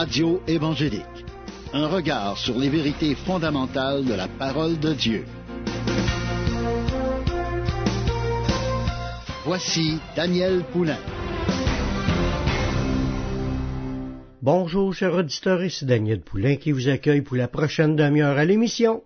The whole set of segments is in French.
Radio évangélique. Un regard sur les vérités fondamentales de la parole de Dieu. Voici Daniel Poulain. Bonjour, chers auditeurs, ici Daniel Poulain qui vous accueille pour la prochaine demi-heure à l'émission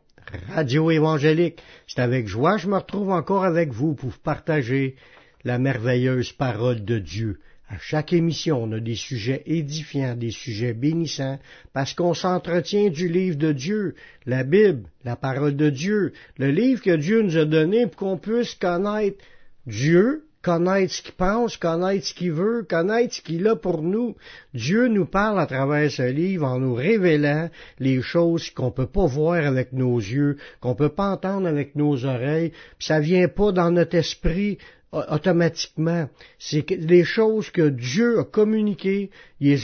Radio évangélique. C'est avec joie que je me retrouve encore avec vous pour partager la merveilleuse parole de Dieu. Chaque émission, on a des sujets édifiants, des sujets bénissants, parce qu'on s'entretient du livre de Dieu, la Bible, la parole de Dieu, le livre que Dieu nous a donné pour qu'on puisse connaître Dieu, connaître ce qu'il pense, connaître ce qu'il veut, connaître ce qu'il a pour nous. Dieu nous parle à travers ce livre en nous révélant les choses qu'on peut pas voir avec nos yeux, qu'on peut pas entendre avec nos oreilles, puis ça vient pas dans notre esprit automatiquement. C'est des choses que Dieu a communiquées, il,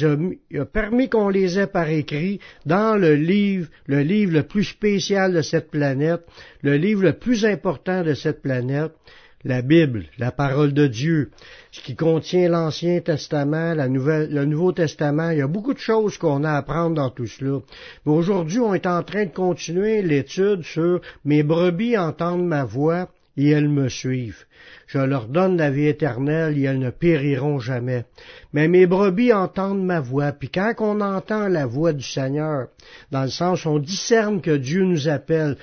a, permis qu'on les ait par écrit dans le livre, le livre le plus spécial de cette planète, le livre le plus important de cette planète, la Bible, la parole de Dieu, ce qui contient l'Ancien Testament, le Nouveau Testament. Il y a beaucoup de choses qu'on a à apprendre dans tout cela. Mais aujourd'hui, on est en train de continuer l'étude sur Mes brebis entendent ma voix et elles me suivent. Je leur donne la vie éternelle et elles ne périront jamais. Mais mes brebis entendent ma voix, puis quand on entend la voix du Seigneur, dans le sens on discerne que Dieu nous appelle,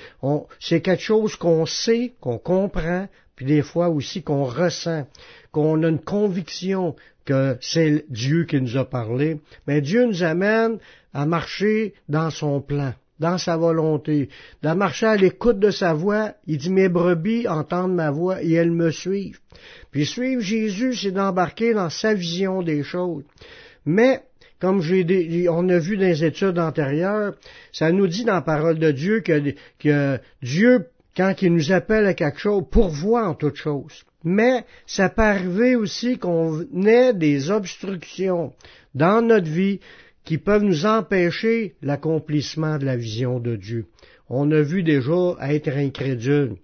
c'est quelque chose qu'on sait, qu'on comprend, puis des fois aussi qu'on ressent, qu'on a une conviction que c'est Dieu qui nous a parlé, mais Dieu nous amène à marcher dans son plan dans sa volonté, de marcher à l'écoute de sa voix. Il dit, mes brebis entendent ma voix et elles me suivent. Puis suivre Jésus, c'est d'embarquer dans sa vision des choses. Mais, comme on a vu dans les études antérieures, ça nous dit dans la parole de Dieu que, que Dieu, quand il nous appelle à quelque chose, pourvoit en toute chose. Mais ça peut arriver aussi qu'on ait des obstructions dans notre vie qui peuvent nous empêcher l'accomplissement de la vision de Dieu. On a vu déjà être incrédule,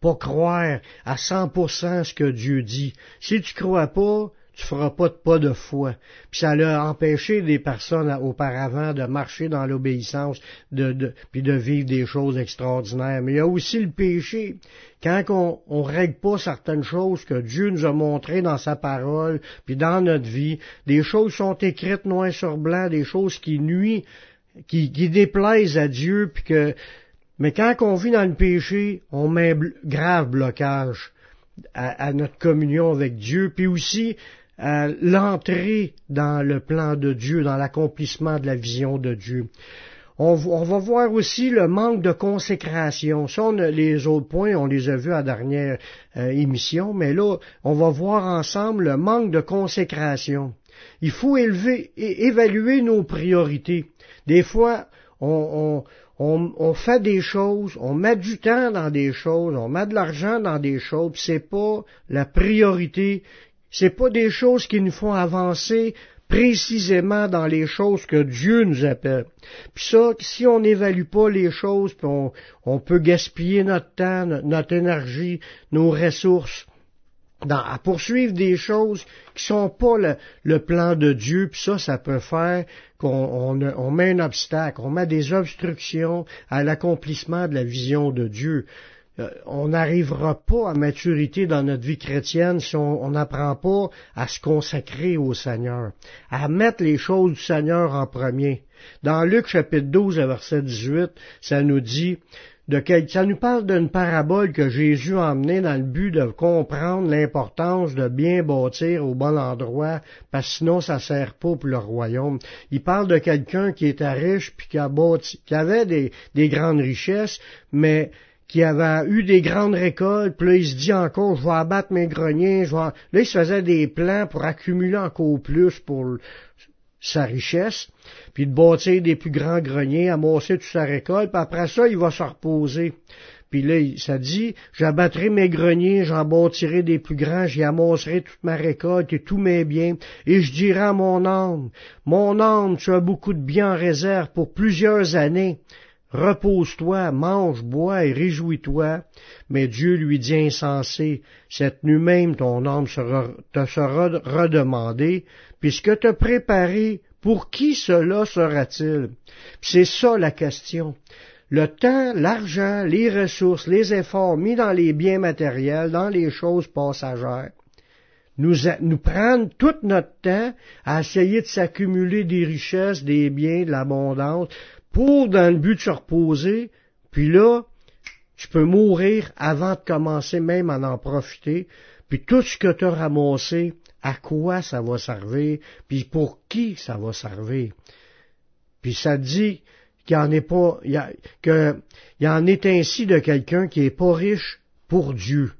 pas croire à 100% ce que Dieu dit. Si tu crois pas, tu feras pas de pas de foi. Puis ça a empêché des personnes auparavant de marcher dans l'obéissance, de, puis de vivre des choses extraordinaires. Mais il y a aussi le péché. Quand on, ne règle pas certaines choses que Dieu nous a montrées dans sa parole, puis dans notre vie, des choses sont écrites noir sur blanc, des choses qui nuisent, qui, déplaisent à Dieu, puis que mais quand on vit dans le péché, on met grave blocage à, à, notre communion avec Dieu, puis aussi l'entrée dans le plan de Dieu, dans l'accomplissement de la vision de Dieu. On, va voir aussi le manque de consécration. Ça, les autres points, on les a vus à dernière euh, émission, mais là, on va voir ensemble le manque de consécration. Il faut élever, évaluer nos priorités. Des fois, on, on, fait des choses, on met du temps dans des choses, on met de l'argent dans des choses, c'est pas la priorité c'est pas des choses qui nous font avancer précisément dans les choses que Dieu nous appelle. Puis ça, si on n'évalue pas les choses, on, peut gaspiller notre temps, notre, énergie, nos ressources à poursuivre des choses qui sont pas le, plan de Dieu, puis ça, ça peut faire qu'on on met un obstacle, on met des obstructions à l'accomplissement de la vision de Dieu. Euh, on n'arrivera pas à maturité dans notre vie chrétienne si on n'apprend pas à se consacrer au Seigneur, à mettre les choses du Seigneur en premier. Dans Luc chapitre 12, verset 18, ça nous dit, de ça nous parle d'une parabole que Jésus a emmenée dans le but de comprendre l'importance de bien bâtir au bon endroit, parce que sinon ça sert pas pour le royaume. Il parle de quelqu'un qui était riche puis qui avait des grandes richesses, mais qui avait eu des grandes récoltes, puis là, il se dit encore, je vais abattre mes greniers, je vais... Là, il se faisait des plans pour accumuler encore plus pour sa richesse, puis de bâtir des plus grands greniers, amasser toute sa récolte, puis après ça, il va se reposer. Puis là, ça dit, j'abattrai mes greniers, j'en bâtirai des plus grands, j'y amasserai toute ma récolte et tous mes biens, et je dirai à mon âme, mon âme, tu as beaucoup de biens en réserve pour plusieurs années. Repose-toi, mange, bois et réjouis-toi. Mais Dieu lui dit insensé, cette nuit même ton âme te sera redemandée, puisque te préparé Pour qui cela sera-t-il? C'est ça la question. Le temps, l'argent, les ressources, les efforts mis dans les biens matériels, dans les choses passagères, nous, nous tout notre temps à essayer de s'accumuler des richesses, des biens, de l'abondance, pour, dans le but de se reposer, puis là, tu peux mourir avant de commencer même à en profiter, puis tout ce que tu as ramassé, à quoi ça va servir, puis pour qui ça va servir. Puis ça dit qu'il en est pas, qu'il y en est ainsi de quelqu'un qui est pas riche pour Dieu.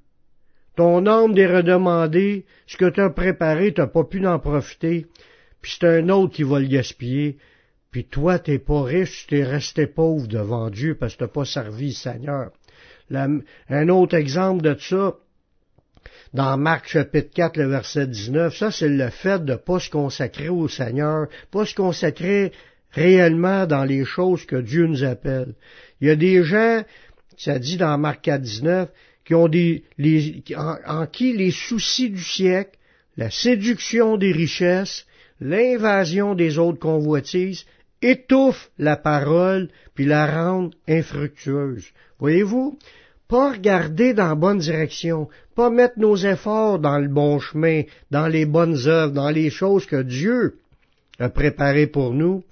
Ton âme est redemandé, ce que tu as préparé, tu pas pu en profiter, puis c'est un autre qui va le gaspiller, puis toi, t'es pas riche, tu es resté pauvre devant Dieu parce que t'as pas servi le Seigneur. un autre exemple de ça, dans Marc chapitre 4, le verset 19, ça c'est le fait de pas se consacrer au Seigneur, pas se consacrer réellement dans les choses que Dieu nous appelle. Il y a des gens, ça dit dans Marc 4, 19, qui ont des, en, qui les soucis du siècle, la séduction des richesses, l'invasion des autres convoitises étouffent la parole puis la rendent infructueuse. Voyez-vous, pas regarder dans la bonne direction, pas mettre nos efforts dans le bon chemin, dans les bonnes œuvres, dans les choses que Dieu a préparées pour nous,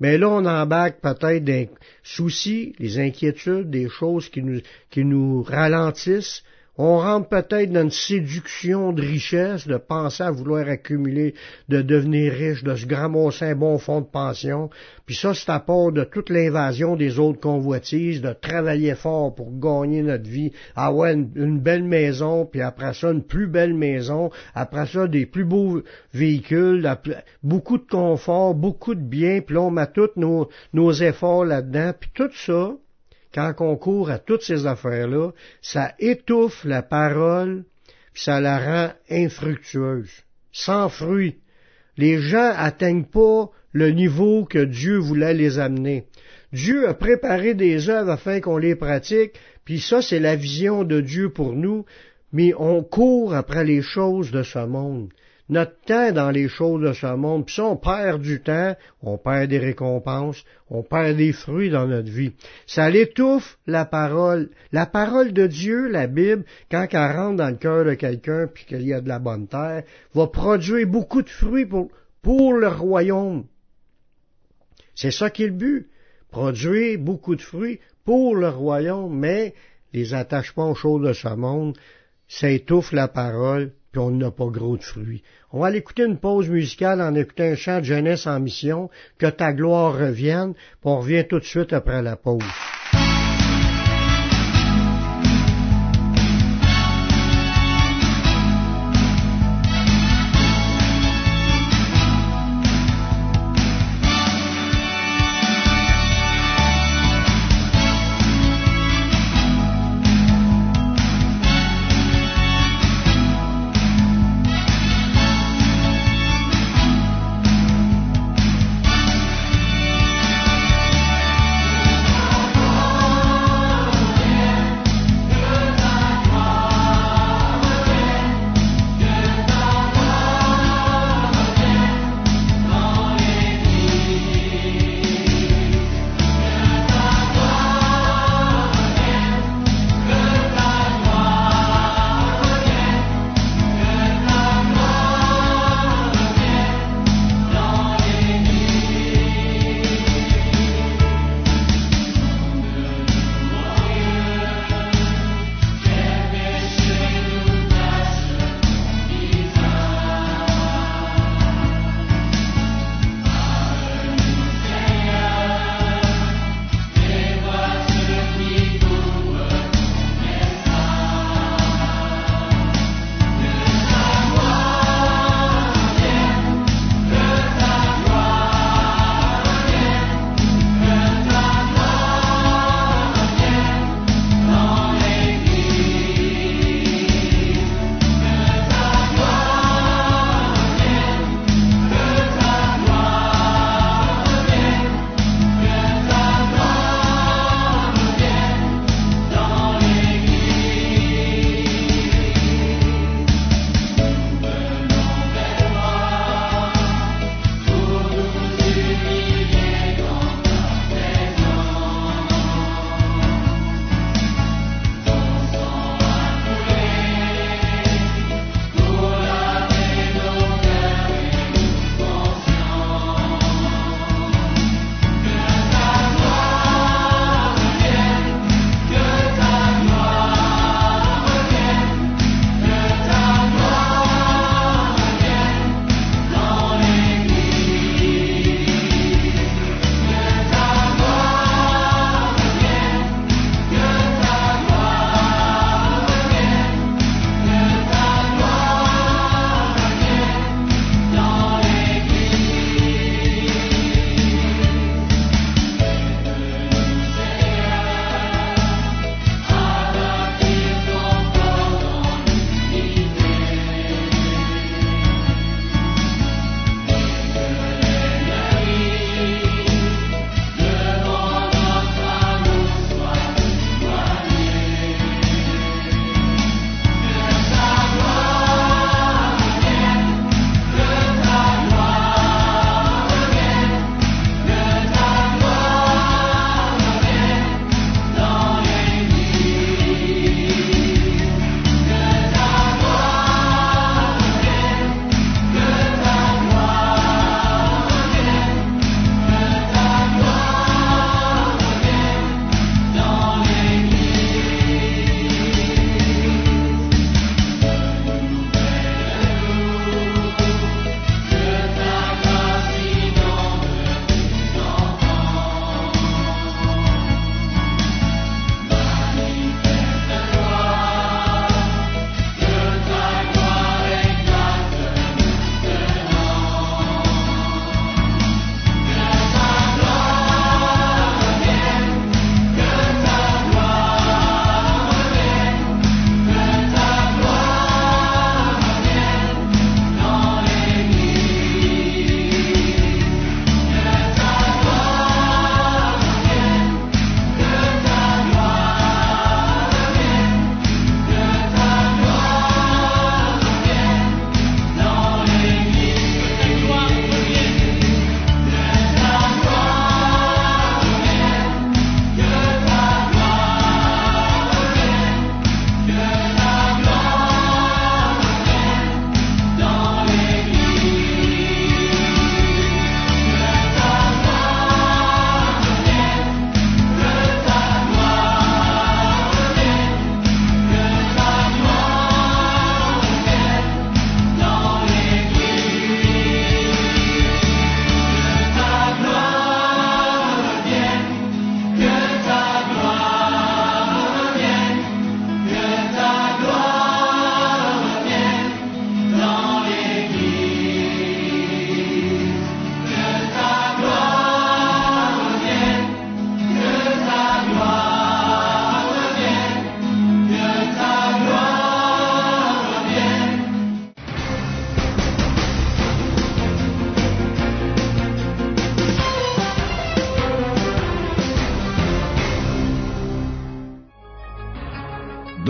mais là, on embarque peut-être des soucis, des inquiétudes, des choses qui nous, qui nous ralentissent, on rentre peut-être dans une séduction de richesse, de penser à vouloir accumuler, de devenir riche, de se gramosser un bon fonds de pension. Puis ça, c'est à part de toute l'invasion des autres convoitises, de travailler fort pour gagner notre vie, avoir une, belle maison, puis après ça, une plus belle maison, après ça, des plus beaux véhicules, beaucoup de confort, beaucoup de biens, puis là, on met tous nos, nos efforts là-dedans, puis tout ça, quand on court à toutes ces affaires-là, ça étouffe la parole, puis ça la rend infructueuse, sans fruit. Les gens atteignent pas le niveau que Dieu voulait les amener. Dieu a préparé des œuvres afin qu'on les pratique, puis ça c'est la vision de Dieu pour nous, mais on court après les choses de ce monde notre temps dans les choses de ce monde. Puis ça, on perd du temps, on perd des récompenses, on perd des fruits dans notre vie. Ça l'étouffe la parole. La parole de Dieu, la Bible, quand elle rentre dans le cœur de quelqu'un, puis qu'il y a de la bonne terre, va produire beaucoup de fruits pour, pour le royaume. C'est ça qui est le but. Produire beaucoup de fruits pour le royaume, mais les attachements aux choses de ce monde, ça étouffe la parole, on n'a pas gros de fruits. On va aller écouter une pause musicale en écoutant un chant de jeunesse en mission, que ta gloire revienne, puis on revient tout de suite après la pause.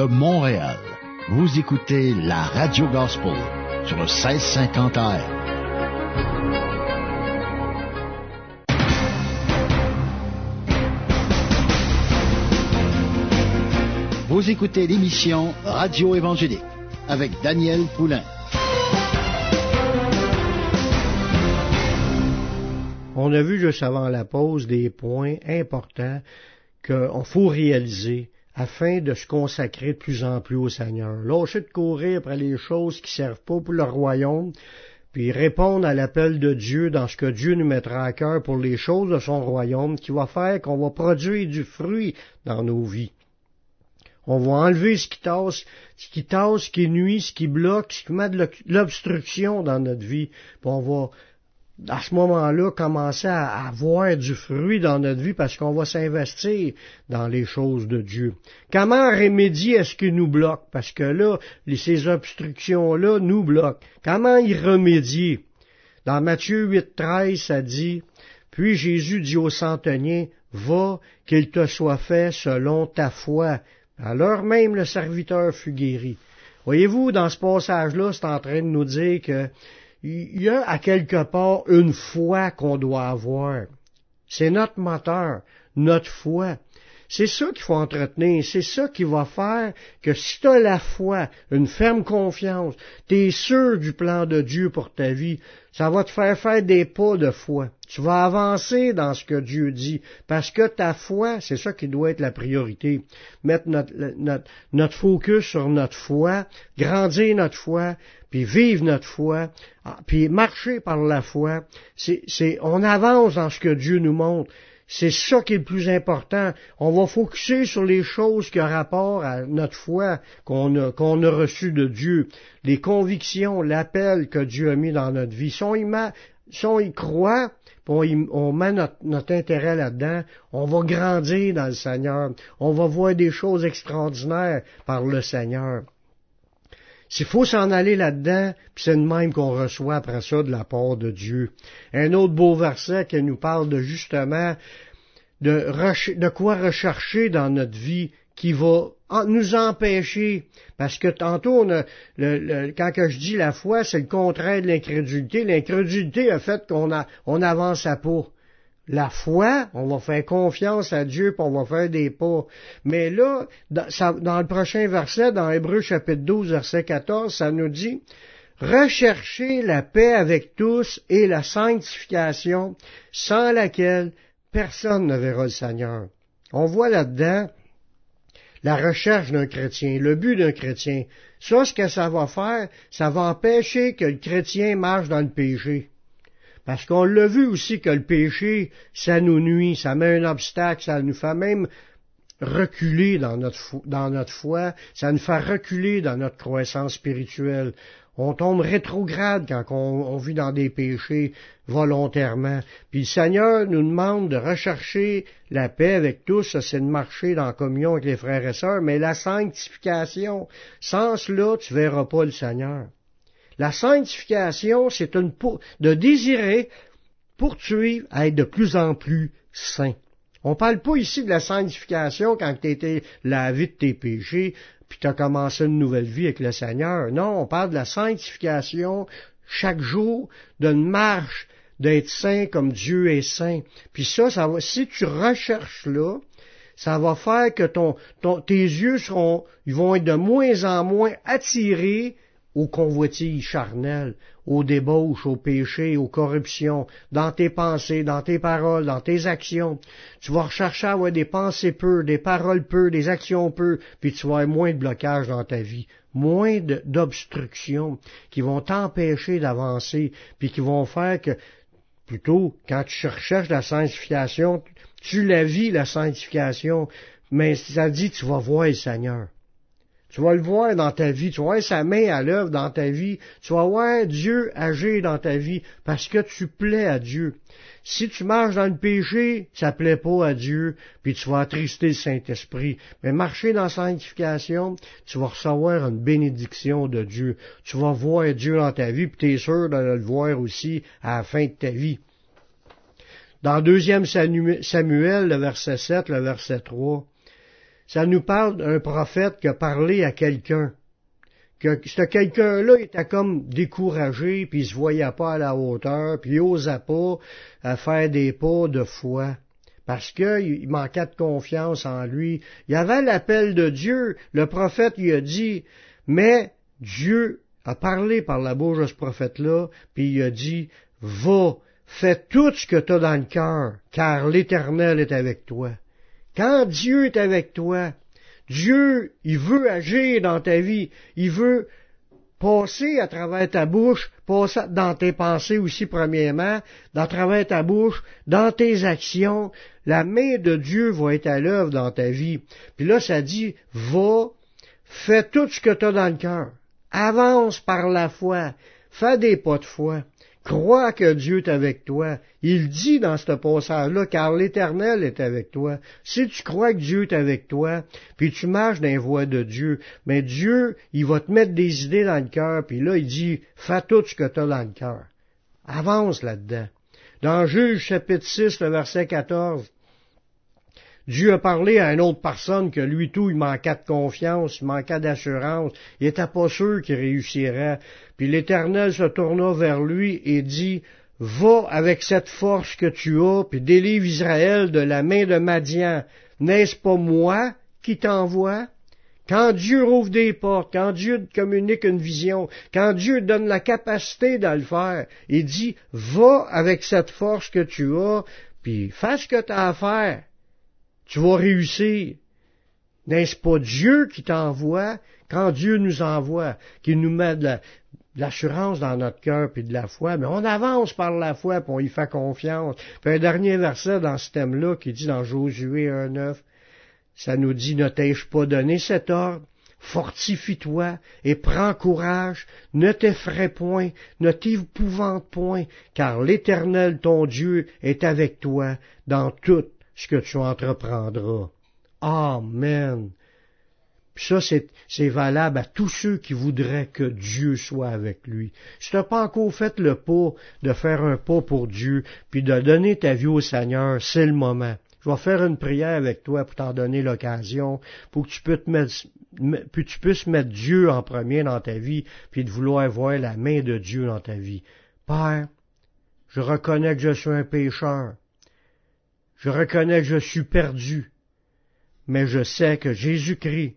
Montréal. Vous écoutez la Radio Gospel sur le 1650 AM. Vous écoutez l'émission Radio Évangélique avec Daniel Poulain. On a vu juste avant la pause des points importants qu'il faut réaliser afin de se consacrer de plus en plus au Seigneur. Lâcher de courir après les choses qui servent pas pour le royaume, puis répondre à l'appel de Dieu dans ce que Dieu nous mettra à cœur pour les choses de son royaume, qui va faire qu'on va produire du fruit dans nos vies. On va enlever ce qui tasse, ce qui tasse, ce qui nuit, ce qui bloque, ce qui met de l'obstruction dans notre vie. Puis on va à ce moment-là, commencer à avoir du fruit dans notre vie parce qu'on va s'investir dans les choses de Dieu. Comment remédier à ce qui nous bloque? Parce que là, ces obstructions-là nous bloquent. Comment y remédier? Dans Matthieu 8.13, ça dit, Puis Jésus dit au centenier, Va, qu'il te soit fait selon ta foi. Alors même le serviteur fut guéri. Voyez-vous, dans ce passage-là, c'est en train de nous dire que il y a à quelque part une foi qu'on doit avoir. C'est notre moteur, notre foi. C'est ça qu'il faut entretenir, c'est ça qui va faire que si tu as la foi, une ferme confiance, tu es sûr du plan de Dieu pour ta vie, ça va te faire faire des pas de foi. Tu vas avancer dans ce que Dieu dit, parce que ta foi, c'est ça qui doit être la priorité. Mettre notre, notre, notre focus sur notre foi, grandir notre foi, puis vivre notre foi, ah, puis marcher par la foi. C'est, on avance dans ce que Dieu nous montre. C'est ça qui est le plus important. On va focuser sur les choses qui ont rapport à notre foi qu'on a, qu'on a reçu de Dieu, les convictions, l'appel que Dieu a mis dans notre vie. Si on y, si on y croit, on, met notre intérêt là-dedans, on va grandir dans le Seigneur, on va voir des choses extraordinaires par le Seigneur. S'il faut s'en aller là-dedans, puis c'est de même qu'on reçoit après ça de la part de Dieu. Un autre beau verset qui nous parle de justement de, quoi rechercher dans notre vie qui va nous empêcher, parce que tantôt, quand que je dis la foi, c'est le contraire de l'incrédulité. L'incrédulité a fait qu'on on avance à pas la foi, on va faire confiance à Dieu, puis on va faire des pas. Mais là, dans, le prochain verset, dans Hébreu chapitre 12, verset 14, ça nous dit, recherchez la paix avec tous et la sanctification, sans laquelle personne ne verra le Seigneur. On voit là-dedans la recherche d'un chrétien, le but d'un chrétien. Ça, ce que ça va faire, ça va empêcher que le chrétien marche dans le péché. Parce qu'on l'a vu aussi que le péché, ça nous nuit, ça met un obstacle, ça nous fait même reculer dans notre, foi, ça nous fait reculer dans notre croissance spirituelle. On tombe rétrograde quand on, vit dans des péchés volontairement. Puis le Seigneur nous demande de rechercher la paix avec tous, c'est de marcher dans la communion avec les frères et sœurs, mais la sanctification, sans cela, tu verras pas le Seigneur. La sanctification, c'est une de désirer poursuivre à être de plus en plus saint. On parle pas ici de la sanctification quand tu étais lavé de tes péchés, puis tu as commencé une nouvelle vie avec le Seigneur. Non, on parle de la sanctification chaque jour, d'une marche d'être saint comme Dieu est saint. Puis ça, ça va, si tu recherches là, ça va faire que ton, tes yeux seront, ils vont être de moins en moins attirés aux convoitises charnelles, aux débauches, aux péchés, aux corruptions, dans tes pensées, dans tes paroles, dans tes actions. Tu vas rechercher à avoir des pensées peu, des paroles peu, des actions peu, puis tu vas avoir moins de blocages dans ta vie, moins d'obstructions qui vont t'empêcher d'avancer, puis qui vont faire que, plutôt, quand tu recherches la sanctification, tu la vis, la sanctification, mais ça dit, tu vas voir le Seigneur. Tu vas le voir dans ta vie, tu vas voir sa main à l'œuvre dans ta vie, tu vas voir Dieu agir dans ta vie parce que tu plais à Dieu. Si tu marches dans le péché, ça plaît pas à Dieu, puis tu vas attrister le Saint-Esprit. Mais marcher dans la sanctification, tu vas recevoir une bénédiction de Dieu. Tu vas voir Dieu dans ta vie, puis tu es sûr de le voir aussi à la fin de ta vie. Dans 2 Samuel, le verset 7, le verset 3, ça nous parle d'un prophète qui a parlé à quelqu'un. Que ce quelqu'un-là était comme découragé, puis il se voyait pas à la hauteur, puis il osait pas à faire des pas de foi. Parce qu'il manquait de confiance en lui. Il avait l'appel de Dieu. Le prophète lui a dit, mais Dieu a parlé par la bouche de ce prophète-là, puis il a dit, va, fais tout ce que tu dans le cœur, car l'Éternel est avec toi. Quand Dieu est avec toi, Dieu, il veut agir dans ta vie, il veut passer à travers ta bouche, passer dans tes pensées aussi premièrement, dans travers ta bouche, dans tes actions, la main de Dieu va être à l'œuvre dans ta vie. Puis là, ça dit, va, fais tout ce que tu as dans le cœur. Avance par la foi. Fais des pas de foi. Crois que Dieu est avec toi. Il dit dans ce passage-là, car l'Éternel est avec toi. Si tu crois que Dieu est avec toi, puis tu marches dans les voies de Dieu, mais Dieu, il va te mettre des idées dans le cœur, puis là, il dit, fais tout ce que tu as dans le cœur. Avance là-dedans. Dans Juge chapitre 6, le verset 14, Dieu a parlé à une autre personne que lui tout, il manquait de confiance, il manquait d'assurance, il était pas sûr qu'il réussirait. Puis l'Éternel se tourna vers lui et dit, Va avec cette force que tu as, puis délivre Israël de la main de Madian. N'est-ce pas moi qui t'envoie? Quand Dieu rouvre des portes, quand Dieu communique une vision, quand Dieu donne la capacité de le faire, il dit, va avec cette force que tu as, puis fais ce que tu as à faire tu vas réussir. N'est-ce pas Dieu qui t'envoie quand Dieu nous envoie, qui nous met de l'assurance dans notre cœur puis de la foi, mais on avance par la foi puis on y fait confiance. Puis un dernier verset dans ce thème-là qui dit dans Josué 1.9, ça nous dit, ne t'ai-je pas donné cet ordre? Fortifie-toi et prends courage, ne t'effraie point, ne t'épouvante point, car l'Éternel ton Dieu est avec toi dans toute ce que tu entreprendras. Amen. Puis ça, c'est valable à tous ceux qui voudraient que Dieu soit avec lui. Si tu n'as pas encore fait le pas de faire un pas pour Dieu, puis de donner ta vie au Seigneur, c'est le moment. Je vais faire une prière avec toi pour t'en donner l'occasion, pour que tu, tu puisses mettre Dieu en premier dans ta vie, puis de vouloir voir la main de Dieu dans ta vie. Père, je reconnais que je suis un pécheur. Je reconnais que je suis perdu, mais je sais que Jésus-Christ,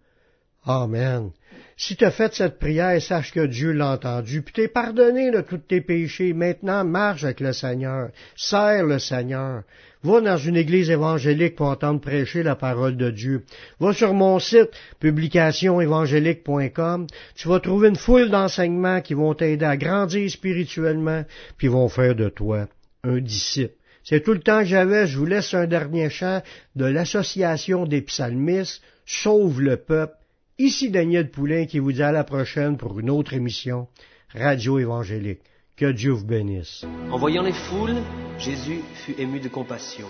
Amen. Si tu as fait cette prière, sache que Dieu l'a entendu, puis t'es pardonné de tous tes péchés. Maintenant, marche avec le Seigneur, serre le Seigneur. Va dans une église évangélique pour entendre prêcher la parole de Dieu. Va sur mon site, publicationévangélique.com. Tu vas trouver une foule d'enseignements qui vont t'aider à grandir spirituellement, puis vont faire de toi un disciple. C'est tout le temps que j'avais. Je vous laisse un dernier chant de l'Association des psalmistes, Sauve le peuple. Ici Daniel Poulain qui vous dit à la prochaine pour une autre émission, Radio Évangélique. Que Dieu vous bénisse. En voyant les foules, Jésus fut ému de compassion,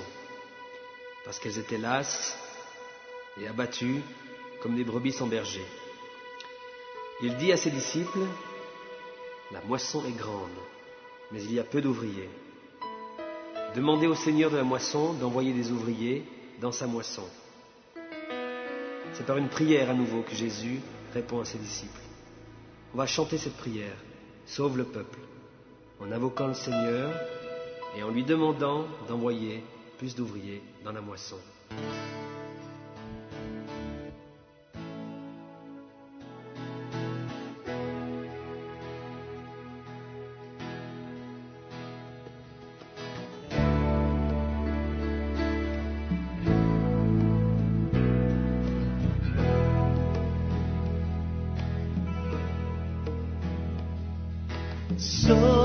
parce qu'elles étaient lasses et abattues comme des brebis sans berger. Il dit à ses disciples, La moisson est grande, mais il y a peu d'ouvriers. Demandez au Seigneur de la moisson d'envoyer des ouvriers dans sa moisson. C'est par une prière à nouveau que Jésus répond à ses disciples. On va chanter cette prière, sauve le peuple, en invoquant le Seigneur et en lui demandant d'envoyer plus d'ouvriers dans la moisson. So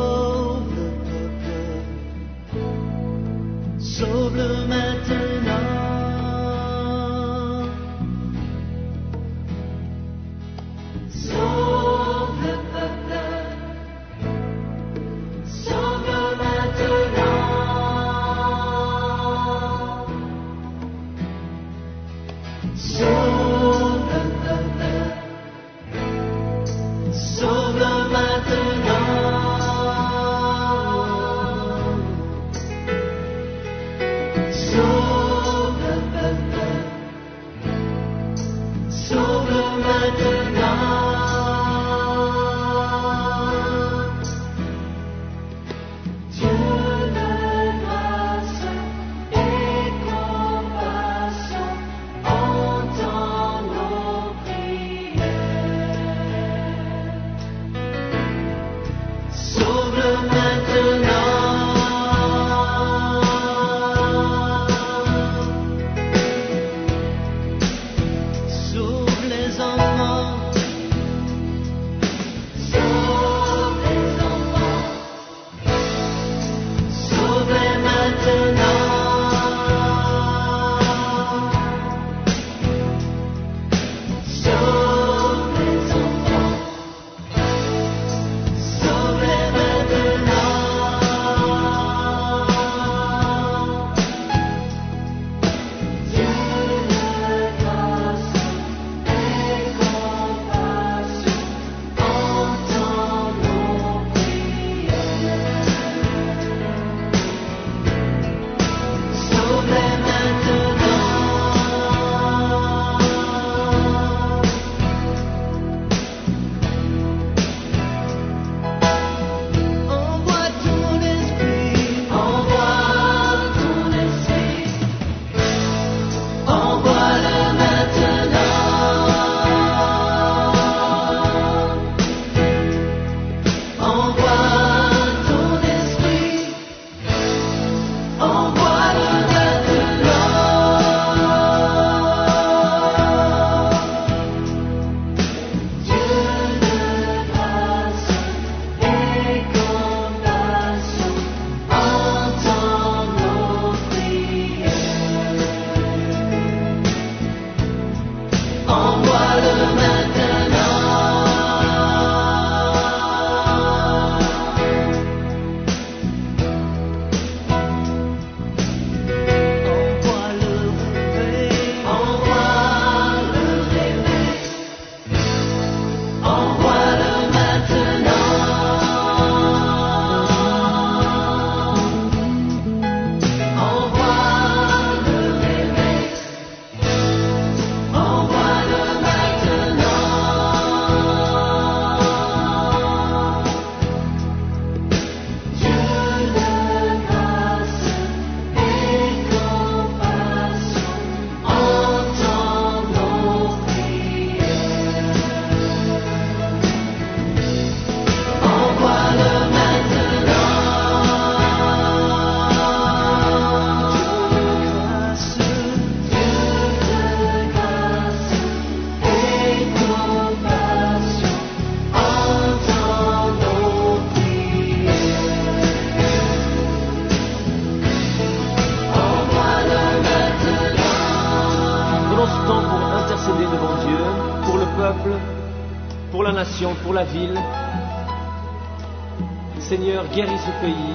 guéris ce pays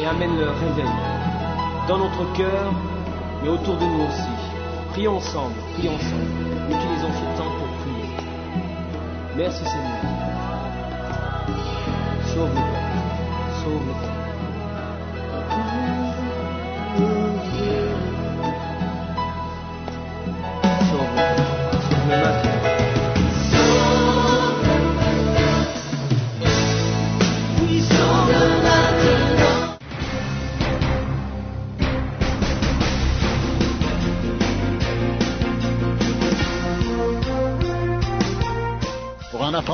et amène le réveil dans notre cœur, mais autour de nous aussi. Prions ensemble, prions ensemble. Utilisons ce temps pour prier. Merci Seigneur. Sauve le